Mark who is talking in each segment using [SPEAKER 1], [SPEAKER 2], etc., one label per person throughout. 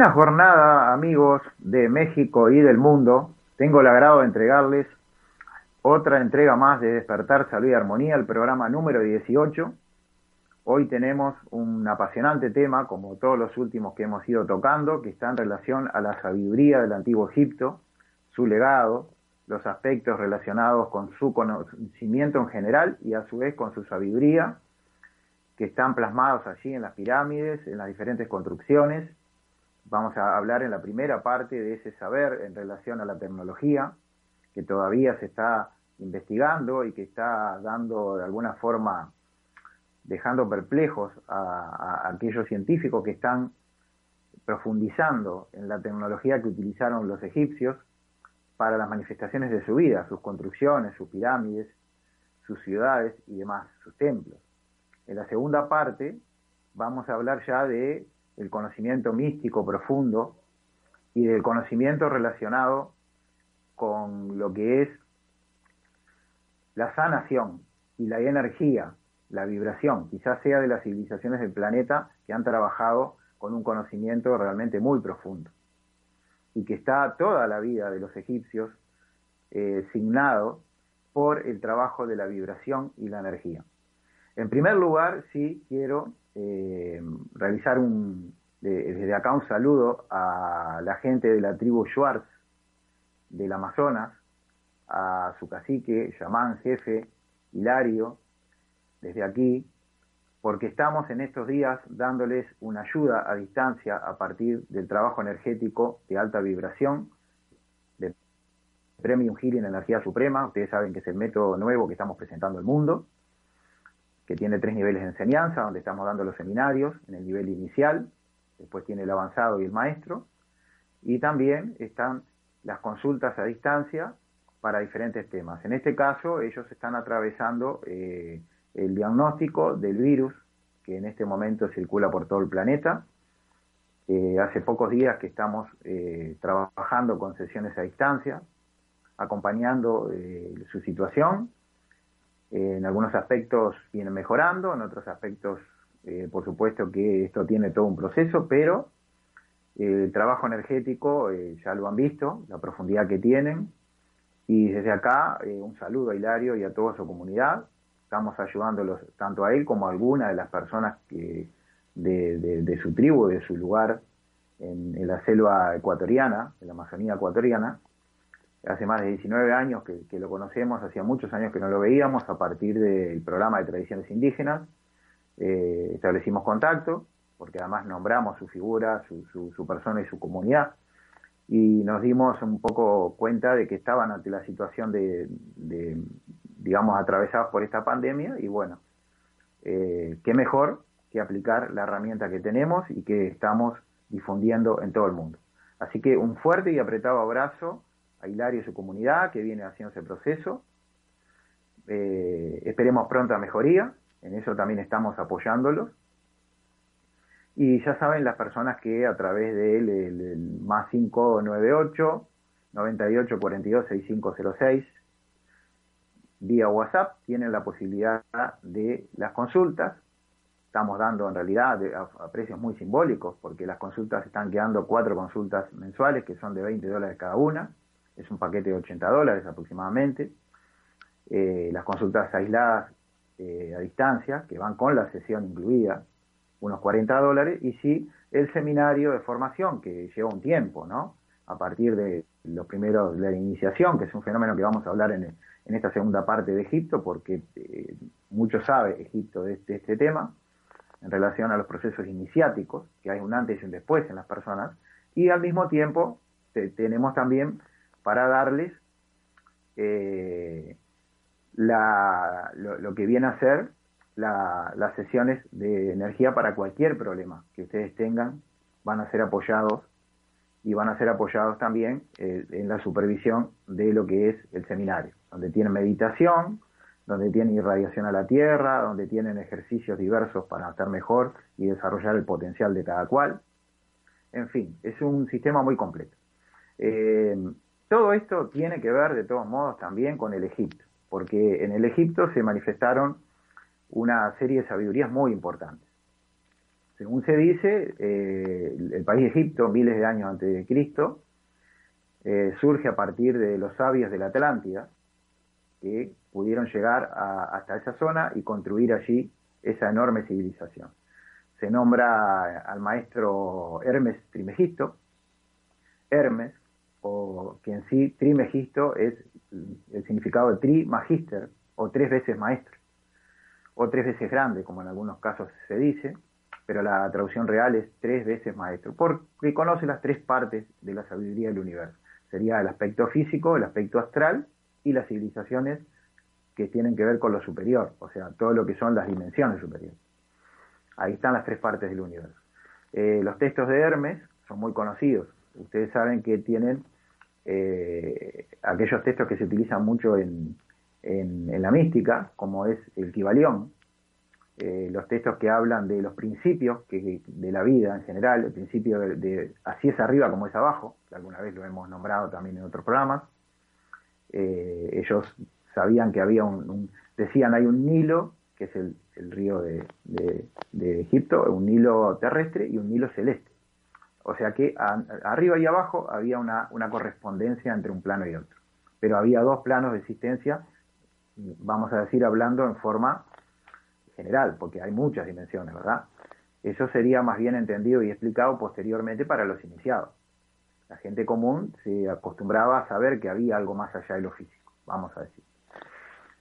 [SPEAKER 1] Buena jornada amigos de México y del mundo. Tengo el agrado de entregarles otra entrega más de Despertar Salud y Armonía, el programa número 18. Hoy tenemos un apasionante tema, como todos los últimos que hemos ido tocando, que está en relación a la sabiduría del antiguo Egipto, su legado, los aspectos relacionados con su conocimiento en general y a su vez con su sabiduría, que están plasmados allí en las pirámides, en las diferentes construcciones Vamos a hablar en la primera parte de ese saber en relación a la tecnología, que todavía se está investigando y que está dando de alguna forma, dejando perplejos a, aquellos científicos que están profundizando en la tecnología que utilizaron los egipcios para las manifestaciones de su vida, sus construcciones, sus pirámides, sus ciudades y demás, sus templos. En la segunda parte vamos a hablar ya de el conocimiento místico profundo y del conocimiento relacionado con lo que es la sanación y la energía, la vibración, quizás sea de las civilizaciones del planeta que han trabajado con un conocimiento realmente muy profundo y que está toda la vida de los egipcios eh, signado por el trabajo de la vibración y la energía. En primer lugar, sí quiero eh, realizar un, desde acá un saludo a la gente de la tribu Schwartz del Amazonas, a su cacique, llamán jefe, Hilario, desde aquí, porque estamos en estos días dándoles una ayuda a distancia a partir del trabajo energético de alta vibración, de Premium Healing Energía Suprema, ustedes saben que es el método nuevo que estamos presentando al mundo, que tiene tres niveles de enseñanza, donde estamos dando los seminarios en el nivel inicial, después tiene el avanzado y el maestro, y también están las consultas a distancia para diferentes temas. En este caso, ellos están atravesando eh, el diagnóstico del virus que en este momento circula por todo el planeta. Eh, hace pocos días que estamos eh, trabajando con sesiones a distancia, acompañando su situación en algunos aspectos vienen mejorando, en otros aspectos Eh, por supuesto que esto tiene todo un proceso, pero el trabajo energético eh, ya lo han visto, la profundidad que tienen. Y desde acá, eh, un saludo a Hilario y a toda su comunidad. Estamos ayudándolos tanto a él como a alguna de las personas que, de, su tribu, de su lugar en, la selva ecuatoriana, en la Amazonía ecuatoriana. Hace más de 19 años que, lo conocemos, hacía muchos años que no lo veíamos a partir del programa de tradiciones indígenas. Eh, establecimos contacto porque además nombramos su figura, su, su, persona y su comunidad, y nos dimos un poco cuenta de que estaban ante la situación de, digamos, atravesados por esta pandemia, y bueno, eh, qué mejor que aplicar la herramienta que tenemos y que estamos difundiendo en todo el mundo. Así que un fuerte y apretado abrazo a Hilario y su comunidad que viene haciendo ese proceso. Eh, esperemos pronta mejoría, en eso también estamos apoyándolos. Y ya saben las personas que a través de él, el, más 598 98 42 6506 vía WhatsApp tienen la posibilidad de las consultas. Estamos dando en realidad a, precios muy simbólicos porque las consultas están quedando cuatro consultas mensuales que son de 20 dólares cada una. Es un paquete de 80 dólares aproximadamente. Eh, las consultas aisladas eh, a distancia que van con la sesión incluida unos 40 dólares, y sí el seminario de formación, que lleva un tiempo, ¿no? A partir de los primeros, de la iniciación, que es un fenómeno que vamos a hablar en, en esta segunda parte de Egipto, porque eh, mucho sabe Egipto de este, este, tema, en relación a los procesos iniciáticos, que hay un antes y un después en las personas, y al mismo tiempo tenemos también para darles eh, lo, que viene a ser las sesiones de energía para cualquier problema que ustedes tengan, van a ser apoyados y van a ser apoyados también eh, en la supervisión de lo que es el seminario, donde tienen meditación, donde tienen irradiación a la tierra, donde tienen ejercicios diversos para hacer mejor y desarrollar el potencial de cada cual. En fin, es un sistema muy completo. Eh, todo esto tiene que ver, de todos modos, también con el Egipto, porque en el Egipto se manifestaron una serie de sabidurías muy importantes. Según se dice, eh, el país de Egipto, miles de años antes de Cristo, eh, surge a partir de los sabios de la Atlántida, que pudieron llegar hasta esa zona y construir allí esa enorme civilización. Se nombra al maestro Hermes Trimegisto, Hermes, o que en sí Trimegisto es el significado de tri magister, o tres veces maestro o tres veces grande, como en algunos casos se dice, pero la traducción real es tres veces maestro, porque conoce las tres partes de la sabiduría del universo. Sería el aspecto físico, el aspecto astral y las civilizaciones que tienen que ver con lo superior, o sea, todo lo que son las dimensiones superiores. Ahí están las tres partes del universo. Eh, los textos de Hermes son muy conocidos. Ustedes saben que tienen eh, aquellos textos que se utilizan mucho en, la mística, como es el Kibalión, eh, los textos que hablan de los principios que, de la vida en general, el principio de, así es arriba como es abajo, que alguna vez lo hemos nombrado también en otros programas. Eh, ellos sabían que había un, decían hay un Nilo, que es el, río de, Egipto, un Nilo terrestre y un Nilo celeste. O sea que arriba y abajo había una, una correspondencia entre un plano y otro. Pero había dos planos de existencia vamos a decir, hablando en forma general, porque hay muchas dimensiones, ¿verdad? Eso sería más bien entendido y explicado posteriormente para los iniciados. La gente común se acostumbraba a saber que había algo más allá de lo físico, vamos a decir.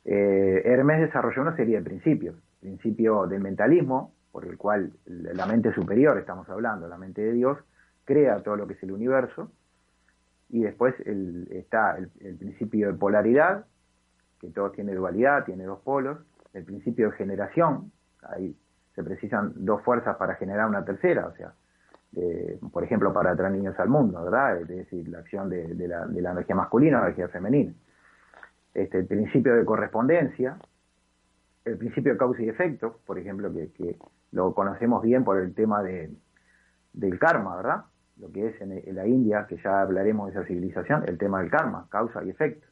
[SPEAKER 1] Eh, Hermes desarrolló una serie de principios. Principio del mentalismo, por el cual la mente superior, estamos hablando, la mente de Dios, crea todo lo que es el universo. Y después está el principio de polaridad, que todo tiene dualidad, tiene dos polos, el principio de generación, ahí se precisan dos fuerzas para generar una tercera, o sea, por ejemplo, para traer niños al mundo, ¿verdad? Es decir, la acción de, la, energía masculina o la energía femenina. Este, el principio de correspondencia, el principio de causa y efecto, por ejemplo, que, lo conocemos bien por el tema de, del karma, ¿verdad? Lo que es en la India, que ya hablaremos de esa civilización, el tema del karma, causa y efecto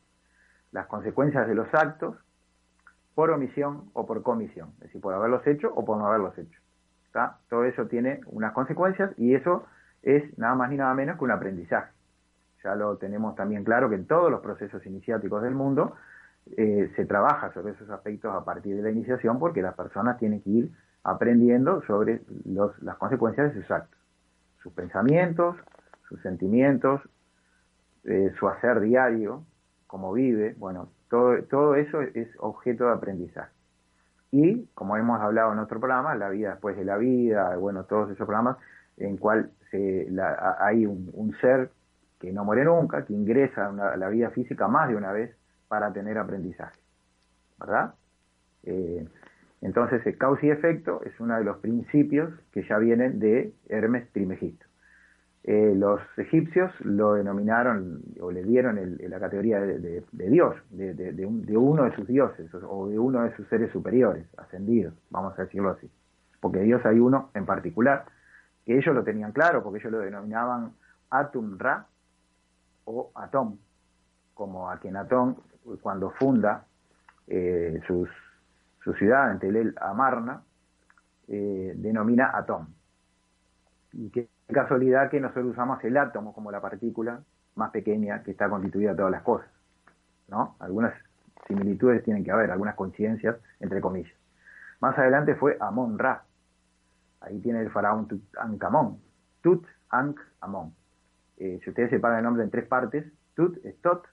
[SPEAKER 1] las consecuencias de los actos por omisión o por comisión, es decir, por haberlos hecho o por no haberlos hecho. Todo eso tiene unas consecuencias y eso es nada más ni nada menos que un aprendizaje. Ya lo tenemos también claro que en todos los procesos iniciáticos del mundo eh, se trabaja sobre esos aspectos a partir de la iniciación porque las personas tienen que ir aprendiendo sobre las consecuencias de sus actos, sus pensamientos, sus sentimientos, eh, su hacer diario, cómo vive, bueno, todo, todo eso es objeto de aprendizaje. Y, como hemos hablado en otro programa, la vida después de la vida, bueno, todos esos programas en cual se, hay un, ser que no muere nunca, que ingresa a, la vida física más de una vez para tener aprendizaje, ¿verdad? Eh, entonces, el causa y efecto es uno de los principios que ya vienen de Hermes Trimegisto. Eh, los egipcios lo denominaron o le dieron la categoría de, Dios, de, uno de sus dioses o de uno de sus seres superiores, ascendidos, vamos a decirlo así. Porque Dios hay uno en particular, que ellos lo tenían claro, porque ellos lo denominaban Atum Ra o Atom, como Akenatón cuando funda eh, su ciudad en Telel Amarna, eh, denomina Atom. Y qué casualidad que nosotros usamos el átomo como la partícula más pequeña que está constituida de todas las cosas. ¿no? Algunas similitudes tienen que haber, algunas coincidencias, entre comillas. Más adelante fue Amon Ra. Ahí tiene el faraón Tutankhamon. Tut, Ankh, Amon. Eh, si ustedes separan el nombre en tres partes, Tut es Tot,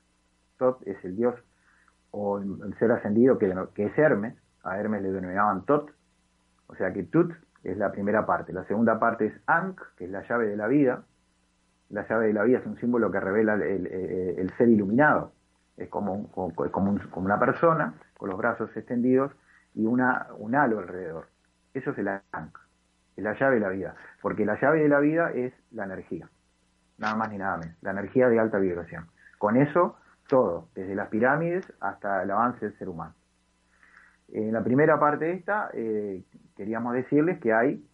[SPEAKER 1] Tot es el dios o el ser ascendido que, es Hermes, a Hermes le denominaban Tot, o sea que Tut es la primera parte. La segunda parte es Ankh, que es la llave de la vida. La llave de la vida es un símbolo que revela el, ser iluminado. Es como, como, como, una persona con los brazos extendidos y una, un halo alrededor. Eso es el Ankh, es la llave de la vida. Porque la llave de la vida es la energía. Nada más ni nada menos. La energía de alta vibración. Con eso, todo, desde las pirámides hasta el avance del ser humano. En la primera parte de esta, eh, queríamos decirles que hay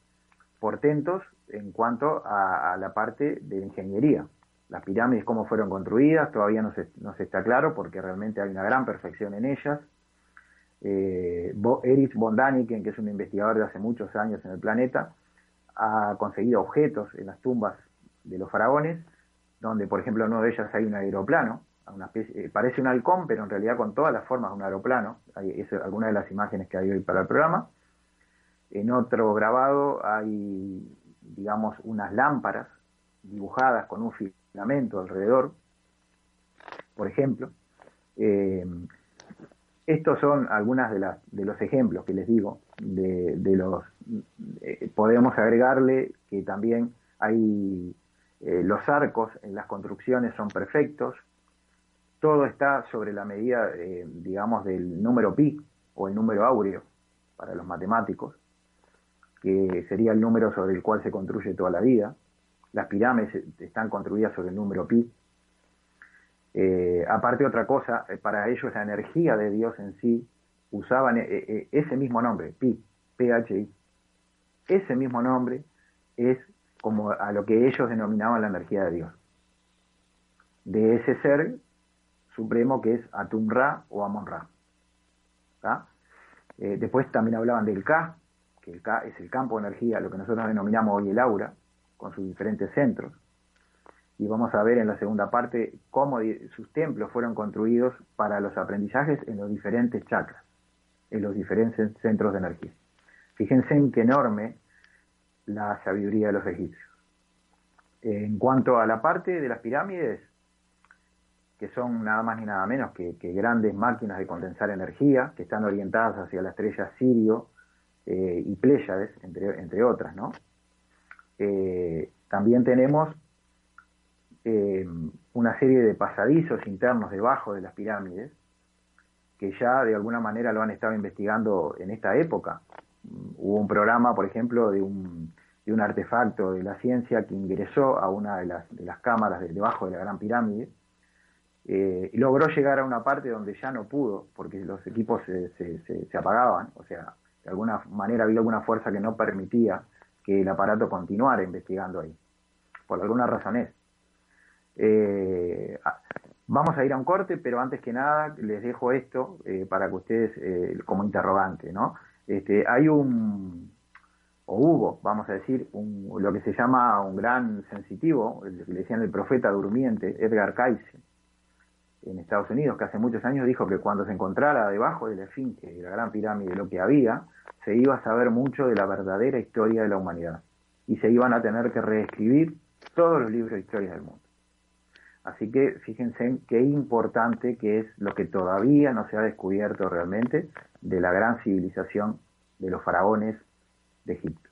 [SPEAKER 1] portentos en cuanto a, la parte de ingeniería. Las pirámides, cómo fueron construidas, todavía no se, no se está claro porque realmente hay una gran perfección en ellas. Eh, Erich von Daniken, que es un investigador de hace muchos años en el planeta, ha conseguido objetos en las tumbas de los faraones, donde, por ejemplo, en uno de ellas hay un aeroplano, eh, parece un halcón, pero en realidad con todas las formas de un aeroplano. Hay, es alguna de las imágenes que hay hoy para el programa. En otro grabado hay, digamos, unas lámparas dibujadas con un filamento alrededor, por ejemplo. Eh, estos son algunas de, de los ejemplos que les digo. De, los eh, podemos agregarle que también hay los arcos en las construcciones son perfectos, todo está sobre la medida, eh, digamos, del número pi o el número áureo para los matemáticos, que sería el número sobre el cual se construye toda la vida. Las pirámides están construidas sobre el número pi. Eh, aparte otra cosa, eh, para ellos la energía de Dios en sí usaban ese mismo nombre, pi, PHI. Ese mismo nombre es como a lo que ellos denominaban la energía de Dios. De ese ser supremo que es Atum-Ra o Amon-Ra. Eh, después también hablaban del Ka, que el Ka es el campo de energía, lo que nosotros denominamos hoy el aura, con sus diferentes centros. Y vamos a ver en la segunda parte cómo sus templos fueron construidos para los aprendizajes en los diferentes chakras, en los diferentes centros de energía. Fíjense en qué enorme la sabiduría de los egipcios. En cuanto a la parte de las pirámides, que son nada más ni nada menos que, grandes máquinas de condensar energía, que están orientadas hacia la estrella Sirio eh, y Pléyades, entre, entre otras, ¿no? Eh, también tenemos eh, una serie de pasadizos internos debajo de las pirámides, que ya de alguna manera lo han estado investigando en esta época. Hubo un programa, por ejemplo, de un, de un artefacto de la ciencia que ingresó a una de las, de las cámaras de, debajo de la Gran Pirámide, eh, logró llegar a una parte donde ya no pudo, porque los equipos se, apagaban, o sea, de alguna manera había alguna fuerza que no permitía que el aparato continuara investigando ahí, por alguna razón Eh, vamos a ir a un corte, pero antes que nada les dejo esto eh, para que ustedes, eh, como interrogante, ¿no? Este, hay un, o hubo, vamos a decir, un, lo que se llama un gran sensitivo, le decían el profeta durmiente, Edgar Cayce, en Estados Unidos, que hace muchos años dijo que cuando se encontrara debajo de la esfinge, de la gran pirámide, lo que había, se iba a saber mucho de la verdadera historia de la humanidad y se iban a tener que reescribir todos los libros de historia del mundo. Así que fíjense qué importante que es lo que todavía no se ha descubierto realmente de la gran civilización de los faraones de Egipto.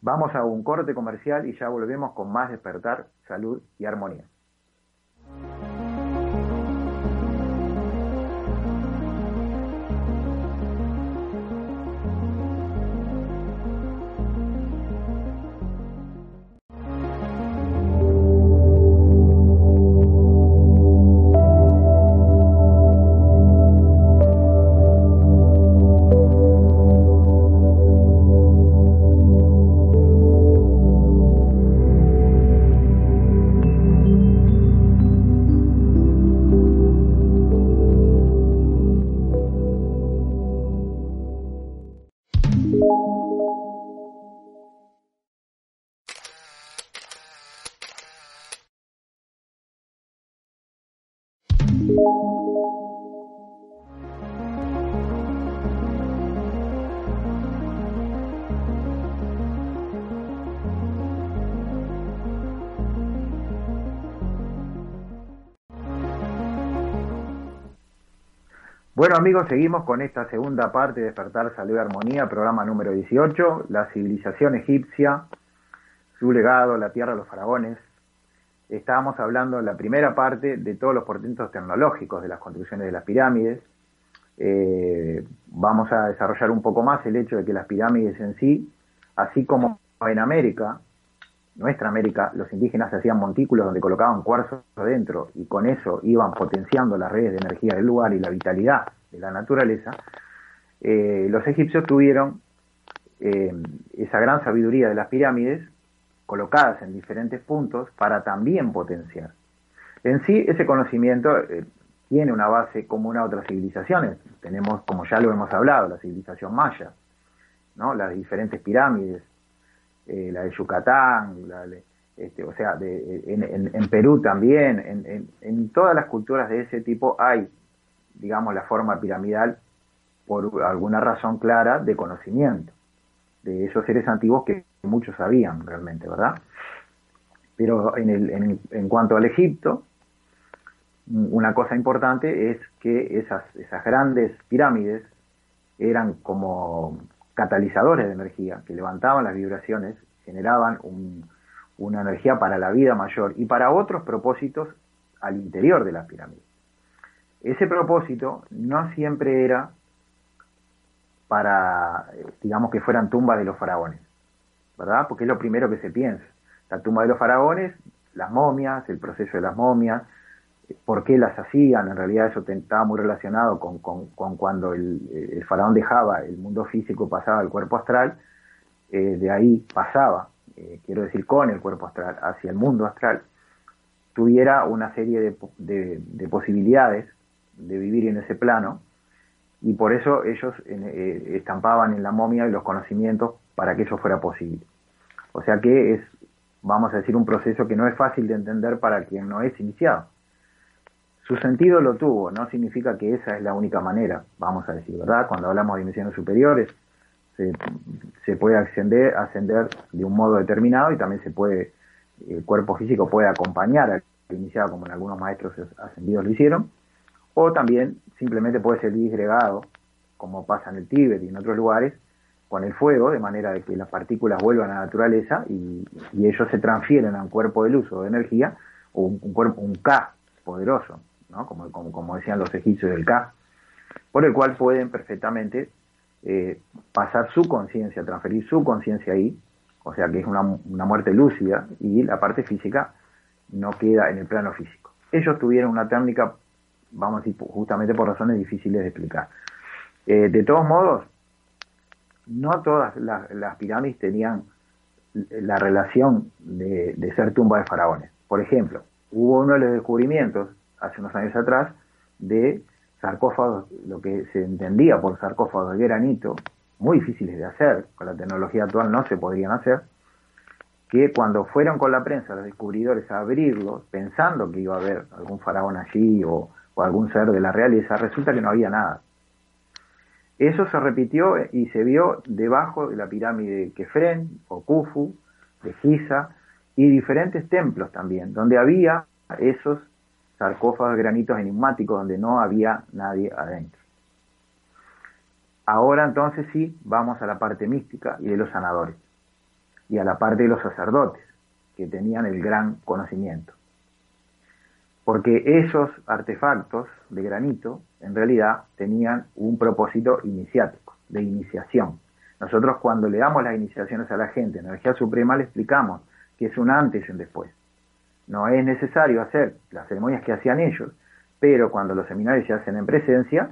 [SPEAKER 1] Vamos a un corte comercial y ya volvemos con más despertar, salud y armonía. Bueno amigos, seguimos con esta segunda parte de Despertar Salud y Armonía, programa número 18, la civilización egipcia, su legado, la tierra de los faraones. Estábamos hablando en la primera parte de todos los portentos tecnológicos de las construcciones de las pirámides. Eh, vamos a desarrollar un poco más el hecho de que las pirámides en sí, así como en América, nuestra América, los indígenas hacían montículos donde colocaban cuarzo adentro y con eso iban potenciando las redes de energía del lugar y la vitalidad de la naturaleza, eh, los egipcios tuvieron eh, esa gran sabiduría de las pirámides colocadas en diferentes puntos para también potenciar. En sí, ese conocimiento eh, tiene una base común a otras civilizaciones. Tenemos, como ya lo hemos hablado, la civilización maya, ¿no? las diferentes pirámides, eh, la de Yucatán, este, o sea, en, Perú también, en, todas las culturas de ese tipo hay, digamos, la forma piramidal por alguna razón clara de conocimiento de esos seres antiguos que muchos sabían realmente, ¿verdad? Pero en, el, en, cuanto al Egipto, una cosa importante es que esas grandes pirámides eran como catalizadores de energía que levantaban las vibraciones, generaban una energía para la vida mayor y para otros propósitos al interior de las pirámides. Ese propósito no siempre era para, digamos, que fueran tumbas de los faraones, ¿verdad? Porque es lo primero que se piensa. La tumba de los faraones, las momias, el proceso de las momias, por qué las hacían, en realidad eso estaba muy relacionado con, cuando el, faraón dejaba el mundo físico, pasaba al cuerpo astral, eh, de ahí pasaba, eh, quiero decir, con el cuerpo astral hacia el mundo astral, tuviera una serie de, posibilidades de vivir en ese plano, y por eso ellos eh, estampaban en la momia los conocimientos para que eso fuera posible. O sea que es, vamos a decir, un proceso que no es fácil de entender para quien no es iniciado su sentido lo tuvo, no significa que esa es la única manera, vamos a decir, ¿verdad? Cuando hablamos de dimensiones superiores, se, puede ascender, ascender de un modo determinado y también se puede, el cuerpo físico puede acompañar al iniciado, como en algunos maestros ascendidos lo hicieron, o también simplemente puede ser disgregado, como pasa en el Tíbet y en otros lugares, con el fuego, de manera de que las partículas vuelvan a la naturaleza y, ellos se transfieren a un cuerpo de luz o de energía, o un cuerpo, un K poderoso, como, como, decían los egipcios del K, por el cual pueden perfectamente eh, pasar su conciencia, transferir su conciencia ahí, o sea que es una, muerte lúcida y la parte física no queda en el plano físico. Ellos tuvieron una técnica, vamos a decir, justamente por razones difíciles de explicar. Eh, de todos modos, no todas las, pirámides tenían la relación de, de, ser tumba de faraones. Por ejemplo, hubo uno de los descubrimientos hace unos años atrás de sarcófagos, lo que se entendía por sarcófagos de granito, muy difíciles de hacer, con la tecnología actual no se podrían hacer, que cuando fueron con la prensa los descubridores a abrirlos, pensando que iba a haber algún faraón allí o, algún ser de la realeza, resulta que no había nada. Eso se repitió y se vio debajo de la pirámide de Kefren o Khufu, de Giza, y diferentes templos también, donde había esos sarcófagos granitos enigmáticos donde no había nadie adentro. Ahora entonces sí, vamos a la parte mística y de los sanadores, y a la parte de los sacerdotes, que tenían el gran conocimiento. Porque esos artefactos de granito en realidad tenían un propósito iniciático, de iniciación. Nosotros cuando le damos las iniciaciones a la gente en energía suprema le explicamos que es un antes y un después. No es necesario hacer las ceremonias que hacían ellos, pero cuando los seminarios se hacen en presencia,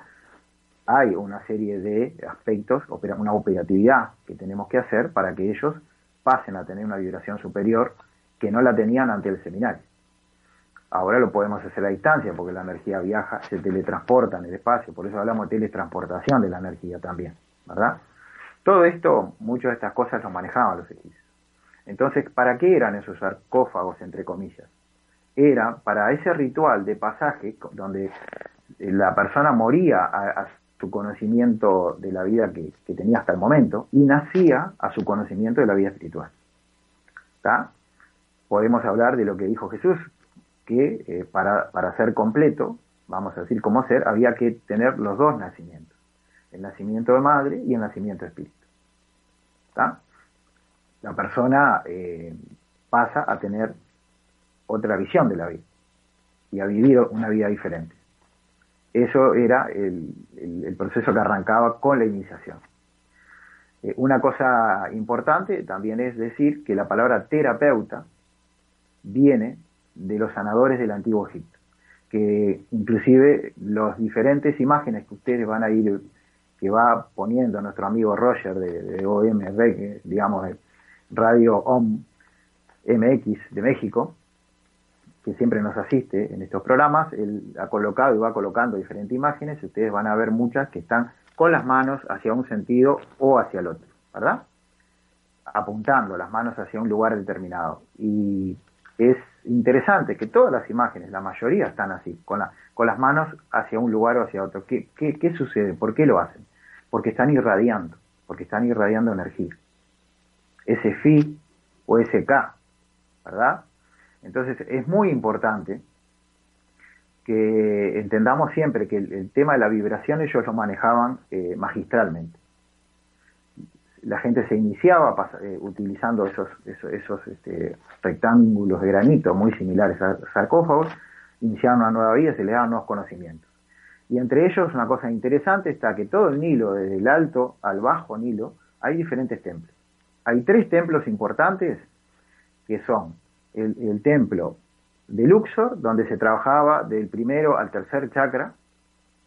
[SPEAKER 1] hay una serie de aspectos, una operatividad que tenemos que hacer para que ellos pasen a tener una vibración superior que no la tenían ante el seminario. Ahora lo podemos hacer a distancia porque la energía viaja, se teletransporta en el espacio, por eso hablamos de teletransportación de la energía también, ¿verdad? Todo esto, muchas de estas cosas lo manejaban los egipcios. Entonces, ¿para qué eran esos sarcófagos, entre comillas? Era para ese ritual de pasaje donde la persona moría a, su conocimiento de la vida que, tenía hasta el momento y nacía a su conocimiento de la vida espiritual. Podemos hablar de lo que dijo Jesús, que eh, para, para ser completo, vamos a decir como ser, había que tener los dos nacimientos, el nacimiento de madre y el nacimiento de espíritu. ¿Está? La persona eh, pasa a tener otra visión de la vida y ha vivido una vida diferente. Eso era el, proceso que arrancaba con la iniciación. Eh, una cosa importante también es decir que la palabra terapeuta viene de los sanadores del antiguo Egipto, que inclusive las diferentes imágenes que ustedes van a ir, que va poniendo nuestro amigo Roger de, de OM, digamos, Radio OM MX de México, que siempre nos asiste en estos programas, él ha colocado y va colocando diferentes imágenes, ustedes van a ver muchas que están con las manos hacia un sentido o hacia el otro, ¿verdad? Apuntando las manos hacia un lugar determinado. Y es interesante que todas las imágenes, la mayoría están así, con, la, con las manos hacia un lugar o hacia otro. ¿Qué, qué, qué sucede? ¿Por qué lo hacen? Porque están irradiando, porque están irradiando energía phi o ese K, ¿verdad? Entonces es muy importante que entendamos siempre que el, tema de la vibración ellos lo manejaban eh, magistralmente. La gente se iniciaba eh, utilizando esos, esos, este, rectángulos de granito muy similares a sarcófagos, iniciaban una nueva vida, se les daban nuevos conocimientos. Y entre ellos una cosa interesante está que todo el Nilo, desde el alto al bajo Nilo, hay diferentes templos hay tres templos importantes que son el, templo de Luxor, donde se trabajaba del primero al tercer chakra,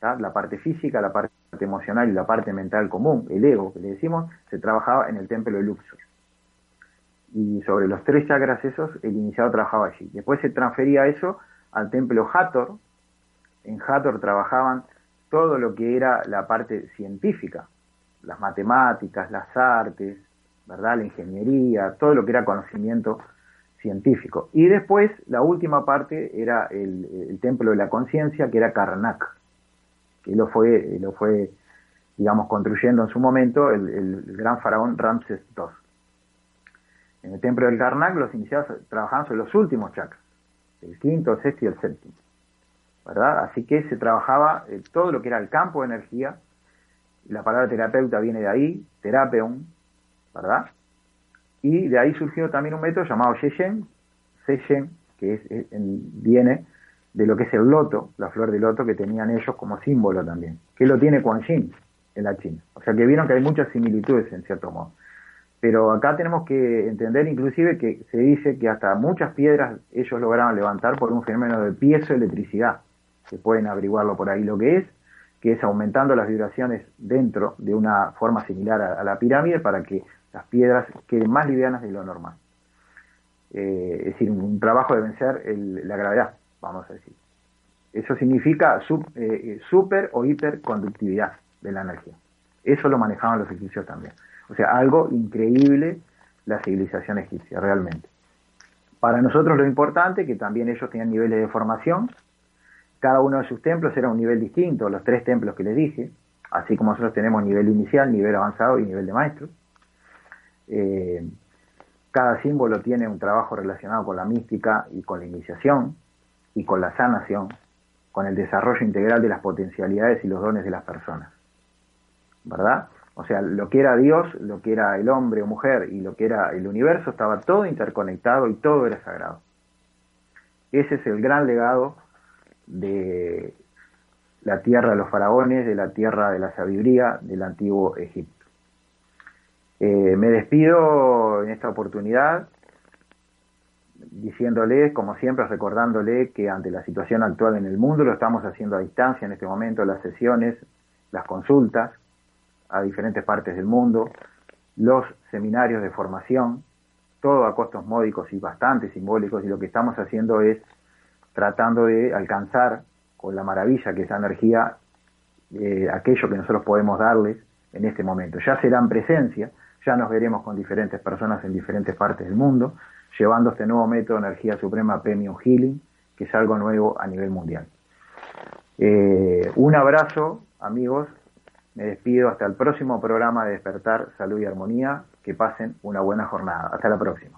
[SPEAKER 1] la parte física, la parte emocional y la parte mental común, el ego que le decimos, se trabajaba en el templo de Luxor. Y sobre los tres chakras esos, el iniciado trabajaba allí. Después se transfería eso al templo Hathor. En Hathor trabajaban todo lo que era la parte científica, las matemáticas, las artes, ¿verdad? La ingeniería, todo lo que era conocimiento científico. Y después, la última parte era el, templo de la conciencia, que era Karnak, que lo fue, lo fue, digamos, construyendo en su momento el, gran faraón Ramses II. En el templo del Karnak los iniciados trabajaban sobre los últimos chakras, el quinto, el sexto y el séptimo. ¿verdad? Así que se trabajaba eh, todo lo que era el campo de energía, la palabra terapeuta viene de ahí, terapeum, ¿verdad? Y de ahí surgió también un método llamado Shechen, Shechen, que es, viene de lo que es el loto, la flor de loto que tenían ellos como símbolo también, que lo tiene Quan Yin en la China. O sea que vieron que hay muchas similitudes en cierto modo. Pero acá tenemos que entender inclusive que se dice que hasta muchas piedras ellos lograban levantar por un fenómeno de piezoelectricidad, que pueden averiguarlo por ahí lo que es, que es aumentando las vibraciones dentro de una forma similar a la pirámide para que las piedras queden más livianas de lo normal. Eh, es decir, un trabajo de vencer la gravedad, vamos a decir. Eso significa eh, super o hiperconductividad de la energía. Eso lo manejaban los egipcios también. O sea, algo increíble la civilización egipcia, realmente. Para nosotros lo importante, que también ellos tenían niveles de formación, cada uno de sus templos era un nivel distinto, los tres templos que les dije, así como nosotros tenemos nivel inicial, nivel avanzado y nivel de maestro. Eh, cada símbolo tiene un trabajo relacionado con la mística y con la iniciación y con la sanación, con el desarrollo integral de las potencialidades y los dones de las personas. ¿Verdad? O sea, lo que era Dios, lo que era el hombre o mujer y lo que era el universo estaba todo interconectado y todo era sagrado. Ese es el gran legado de la tierra de los faraones, de la tierra de la sabiduría del antiguo Egipto. Eh, me despido en esta oportunidad diciéndole, como siempre, recordándole que ante la situación actual en el mundo lo estamos haciendo a distancia en este momento, las sesiones, las consultas, a diferentes partes del mundo, los seminarios de formación, todo a costos módicos y bastante simbólicos, y lo que estamos haciendo es tratando de alcanzar con la maravilla que es la energía eh, aquello que nosotros podemos darles en este momento. Ya será en presencia, ya nos veremos con diferentes personas en diferentes partes del mundo, llevando este nuevo método de energía suprema Premium Healing, que es algo nuevo a nivel mundial. Eh, un abrazo, amigos, me despido hasta el próximo programa de Despertar, Salud y Armonía. Que pasen una buena jornada. Hasta la próxima.